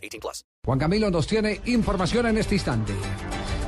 18 plus. Juan Camilo nos tiene información en este instante.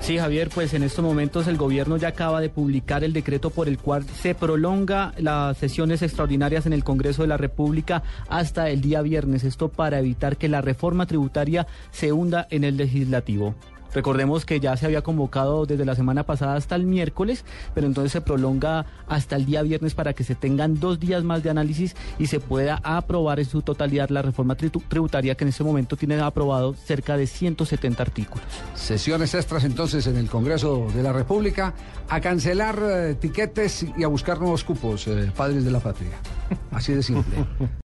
Sí, Javier, pues en estos momentos el gobierno ya acaba de publicar el decreto por el cual se prolonga las sesiones extraordinarias en el Congreso de la República hasta el día viernes. Esto para evitar que la reforma tributaria se hunda en el legislativo. Recordemos que ya se había convocado desde la semana pasada hasta el miércoles, pero entonces se prolonga hasta el día viernes para que se tengan dos días más de análisis y se pueda aprobar en su totalidad la reforma tribu- tributaria que en este momento tiene aprobado cerca de 170 artículos. Sesiones extras entonces en el Congreso de la República a cancelar eh, tiquetes y a buscar nuevos cupos, eh, padres de la patria. Así de simple.